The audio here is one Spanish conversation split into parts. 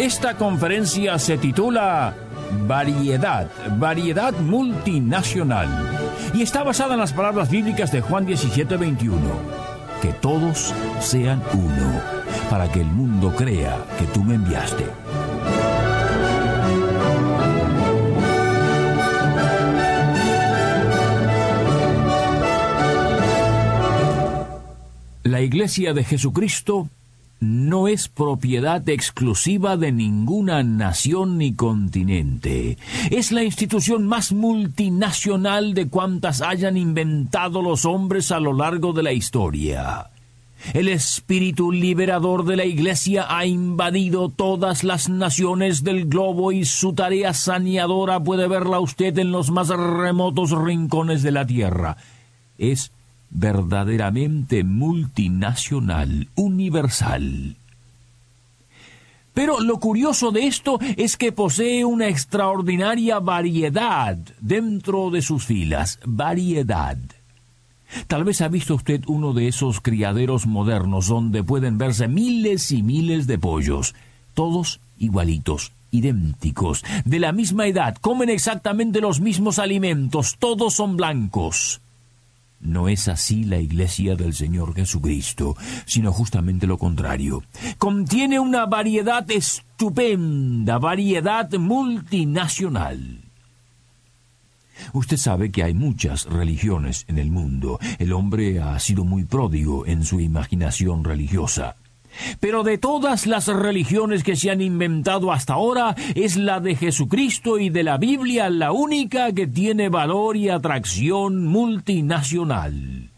Esta conferencia se titula Variedad, variedad multinacional y está basada en las palabras bíblicas de Juan 17:21. Que todos sean uno, para que el mundo crea que tú me enviaste. La Iglesia de Jesucristo no es propiedad exclusiva de ninguna nación ni continente. Es la institución más multinacional de cuantas hayan inventado los hombres a lo largo de la historia. El espíritu liberador de la Iglesia ha invadido todas las naciones del globo y su tarea saneadora puede verla usted en los más remotos rincones de la tierra. Es verdaderamente multinacional, universal. Pero lo curioso de esto es que posee una extraordinaria variedad dentro de sus filas, variedad. Tal vez ha visto usted uno de esos criaderos modernos donde pueden verse miles y miles de pollos, todos igualitos, idénticos, de la misma edad, comen exactamente los mismos alimentos, todos son blancos. No es así la iglesia del Señor Jesucristo, sino justamente lo contrario. Contiene una variedad estupenda, variedad multinacional. Usted sabe que hay muchas religiones en el mundo. El hombre ha sido muy pródigo en su imaginación religiosa. Pero de todas las religiones que se han inventado hasta ahora, es la de Jesucristo y de la Biblia la única que tiene valor y atracción multinacional.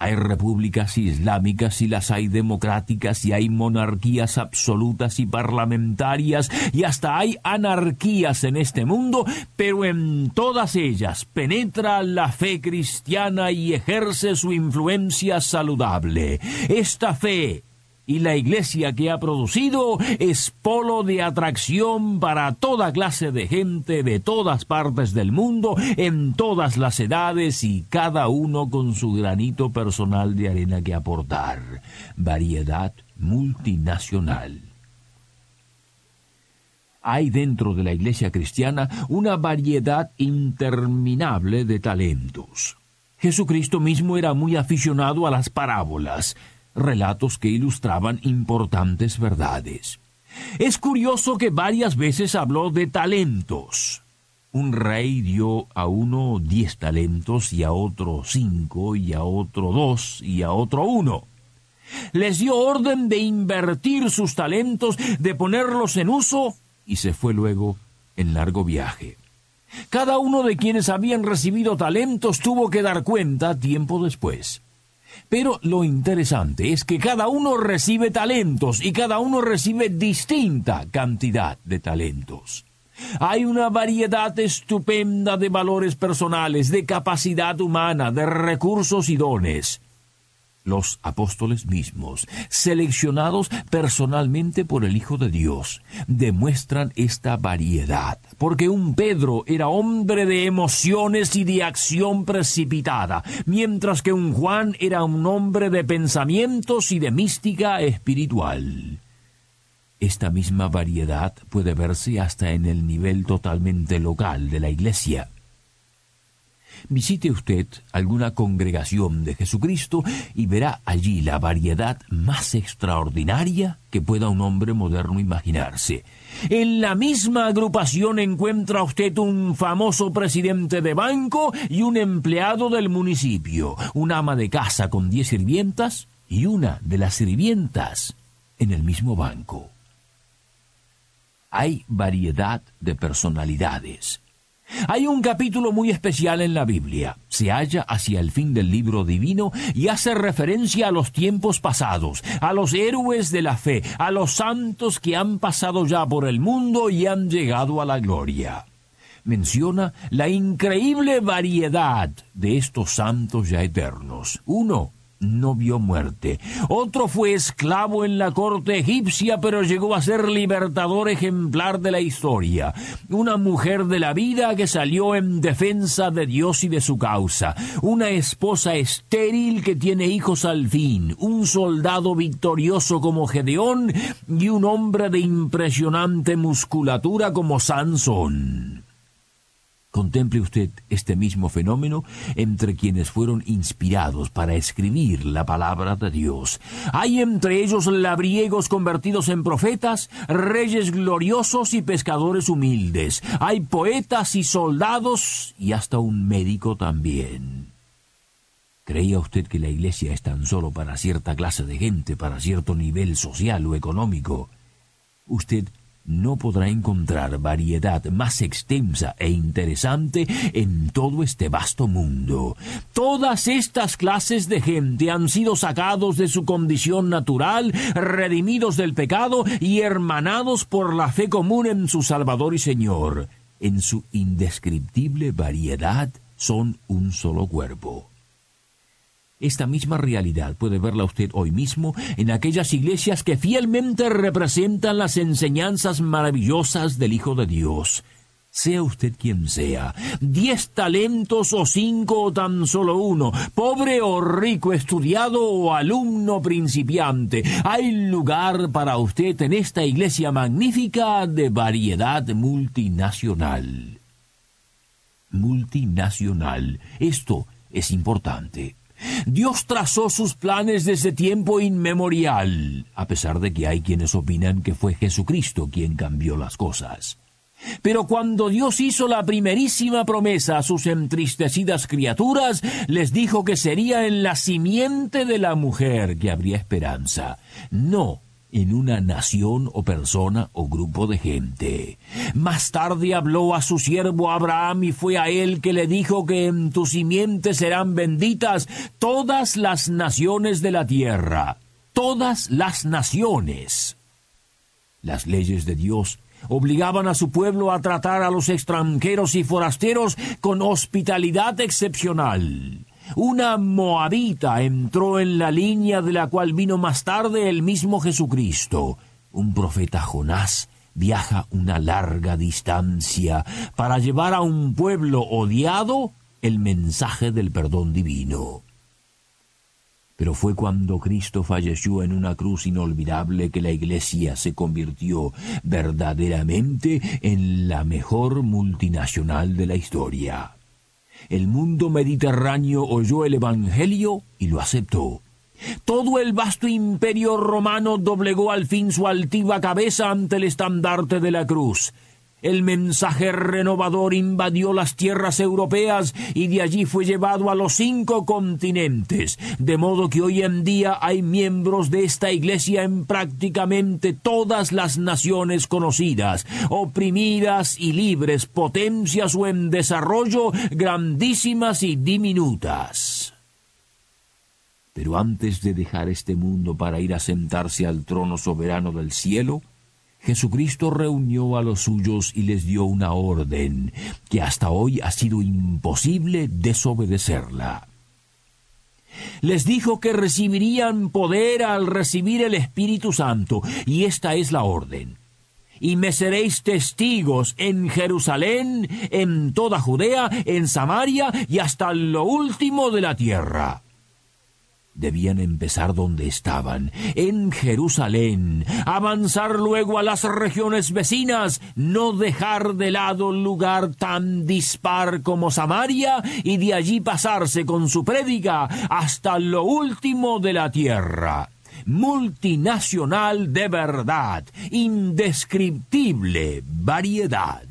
Hay repúblicas islámicas y las hay democráticas y hay monarquías absolutas y parlamentarias y hasta hay anarquías en este mundo, pero en todas ellas penetra la fe cristiana y ejerce su influencia saludable. Esta fe y la iglesia que ha producido es polo de atracción para toda clase de gente de todas partes del mundo, en todas las edades y cada uno con su granito personal de arena que aportar. Variedad multinacional. Hay dentro de la iglesia cristiana una variedad interminable de talentos. Jesucristo mismo era muy aficionado a las parábolas, relatos que ilustraban importantes verdades. Es curioso que varias veces habló de talentos. Un rey dio a uno diez talentos y a otro cinco y a otro dos y a otro uno. Les dio orden de invertir sus talentos, de ponerlos en uso y se fue luego en largo viaje. Cada uno de quienes habían recibido talentos tuvo que dar cuenta tiempo después. Pero lo interesante es que cada uno recibe talentos y cada uno recibe distinta cantidad de talentos. Hay una variedad estupenda de valores personales, de capacidad humana, de recursos y dones los apóstoles mismos, seleccionados personalmente por el Hijo de Dios, demuestran esta variedad, porque un Pedro era hombre de emociones y de acción precipitada, mientras que un Juan era un hombre de pensamientos y de mística espiritual. Esta misma variedad puede verse hasta en el nivel totalmente local de la Iglesia. Visite usted alguna congregación de Jesucristo y verá allí la variedad más extraordinaria que pueda un hombre moderno imaginarse. En la misma agrupación encuentra usted un famoso presidente de banco y un empleado del municipio, un ama de casa con diez sirvientas y una de las sirvientas en el mismo banco. Hay variedad de personalidades Hay un capítulo muy especial en la Biblia. Se halla hacia el fin del libro divino y hace referencia a los tiempos pasados, a los héroes de la fe, a los santos que han pasado ya por el mundo y han llegado a la gloria. Menciona la increíble variedad de estos santos ya eternos. Uno no vio muerte. Otro fue esclavo en la corte egipcia, pero llegó a ser libertador ejemplar de la historia. Una mujer de la vida que salió en defensa de Dios y de su causa. Una esposa estéril que tiene hijos al fin. Un soldado victorioso como Gedeón y un hombre de impresionante musculatura como Sansón. Contemple usted este mismo fenómeno entre quienes fueron inspirados para escribir la palabra de Dios. Hay entre ellos labriegos convertidos en profetas, reyes gloriosos y pescadores humildes. Hay poetas y soldados y hasta un médico también. ¿Creía usted que la iglesia es tan solo para cierta clase de gente, para cierto nivel social o económico? Usted no podrá encontrar variedad más extensa e interesante en todo este vasto mundo. Todas estas clases de gente han sido sacados de su condición natural, redimidos del pecado y hermanados por la fe común en su Salvador y Señor. En su indescriptible variedad son un solo cuerpo. Esta misma realidad puede verla usted hoy mismo en aquellas iglesias que fielmente representan las enseñanzas maravillosas del Hijo de Dios. Sea usted quien sea, diez talentos o cinco o tan solo uno, pobre o rico, estudiado o alumno principiante, hay lugar para usted en esta iglesia magnífica de variedad multinacional. Multinacional. Esto es importante. Dios trazó sus planes desde tiempo inmemorial, a pesar de que hay quienes opinan que fue Jesucristo quien cambió las cosas. Pero cuando Dios hizo la primerísima promesa a sus entristecidas criaturas, les dijo que sería en la simiente de la mujer que habría esperanza, no en una nación o persona o grupo de gente. Más tarde habló a su siervo Abraham y fue a él que le dijo que en tu simiente serán benditas todas las naciones de la tierra, todas las naciones. Las leyes de Dios obligaban a su pueblo a tratar a los extranjeros y forasteros con hospitalidad excepcional. Una moabita entró en la línea de la cual vino más tarde el mismo Jesucristo. Un profeta Jonás viaja una larga distancia para llevar a un pueblo odiado el mensaje del perdón divino. Pero fue cuando Cristo falleció en una cruz inolvidable que la Iglesia se convirtió verdaderamente en la mejor multinacional de la historia. El mundo mediterráneo oyó el Evangelio y lo aceptó. Todo el vasto imperio romano doblegó al fin su altiva cabeza ante el estandarte de la cruz. El mensaje renovador invadió las tierras europeas y de allí fue llevado a los cinco continentes, de modo que hoy en día hay miembros de esta iglesia en prácticamente todas las naciones conocidas, oprimidas y libres, potencias o en desarrollo, grandísimas y diminutas. Pero antes de dejar este mundo para ir a sentarse al trono soberano del cielo, Jesucristo reunió a los suyos y les dio una orden que hasta hoy ha sido imposible desobedecerla. Les dijo que recibirían poder al recibir el Espíritu Santo, y esta es la orden. Y me seréis testigos en Jerusalén, en toda Judea, en Samaria y hasta lo último de la tierra debían empezar donde estaban, en Jerusalén, avanzar luego a las regiones vecinas, no dejar de lado lugar tan dispar como Samaria y de allí pasarse con su prédica hasta lo último de la tierra. Multinacional de verdad, indescriptible variedad.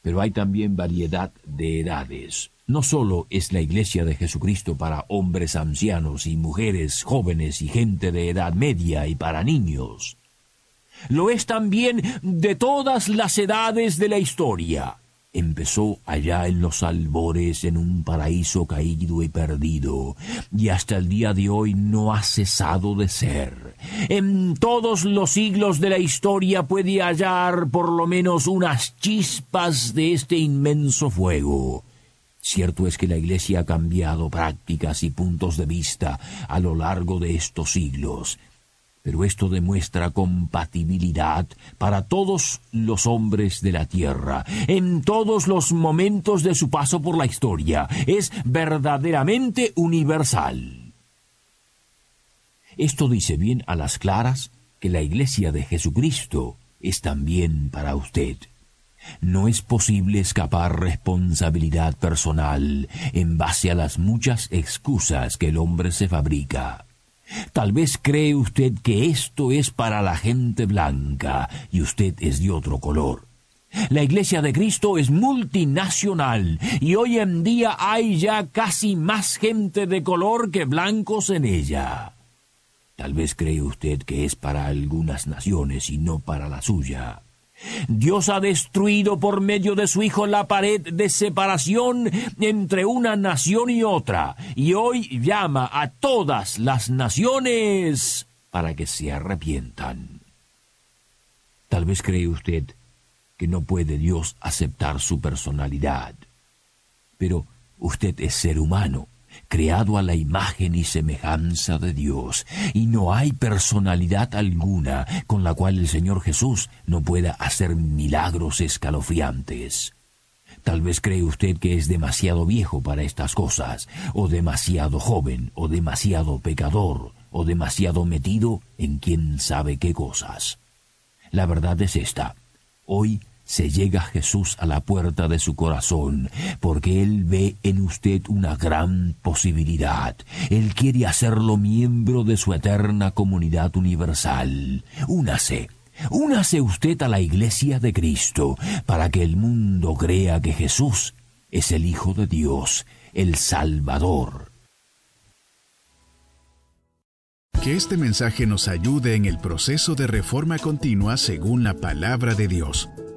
Pero hay también variedad de edades no solo es la iglesia de Jesucristo para hombres ancianos y mujeres jóvenes y gente de edad media y para niños. lo es también de todas las edades de la historia. Empezó allá en los albores, en un paraíso caído y perdido, y hasta el día de hoy no ha cesado de ser. En todos los siglos de la historia puede hallar por lo menos unas chispas de este inmenso fuego. Cierto es que la Iglesia ha cambiado prácticas y puntos de vista a lo largo de estos siglos, pero esto demuestra compatibilidad para todos los hombres de la tierra, en todos los momentos de su paso por la historia. Es verdaderamente universal. Esto dice bien a las claras que la Iglesia de Jesucristo es también para usted. No es posible escapar responsabilidad personal en base a las muchas excusas que el hombre se fabrica. Tal vez cree usted que esto es para la gente blanca y usted es de otro color. La Iglesia de Cristo es multinacional y hoy en día hay ya casi más gente de color que blancos en ella. Tal vez cree usted que es para algunas naciones y no para la suya. Dios ha destruido por medio de su Hijo la pared de separación entre una nación y otra, y hoy llama a todas las naciones para que se arrepientan. Tal vez cree usted que no puede Dios aceptar su personalidad, pero usted es ser humano creado a la imagen y semejanza de Dios, y no hay personalidad alguna con la cual el Señor Jesús no pueda hacer milagros escalofriantes. Tal vez cree usted que es demasiado viejo para estas cosas, o demasiado joven, o demasiado pecador, o demasiado metido en quién sabe qué cosas. La verdad es esta. Hoy se llega Jesús a la puerta de su corazón, porque Él ve en usted una gran posibilidad. Él quiere hacerlo miembro de su eterna comunidad universal. Únase. Únase usted a la iglesia de Cristo, para que el mundo crea que Jesús es el Hijo de Dios, el Salvador. Que este mensaje nos ayude en el proceso de reforma continua según la palabra de Dios.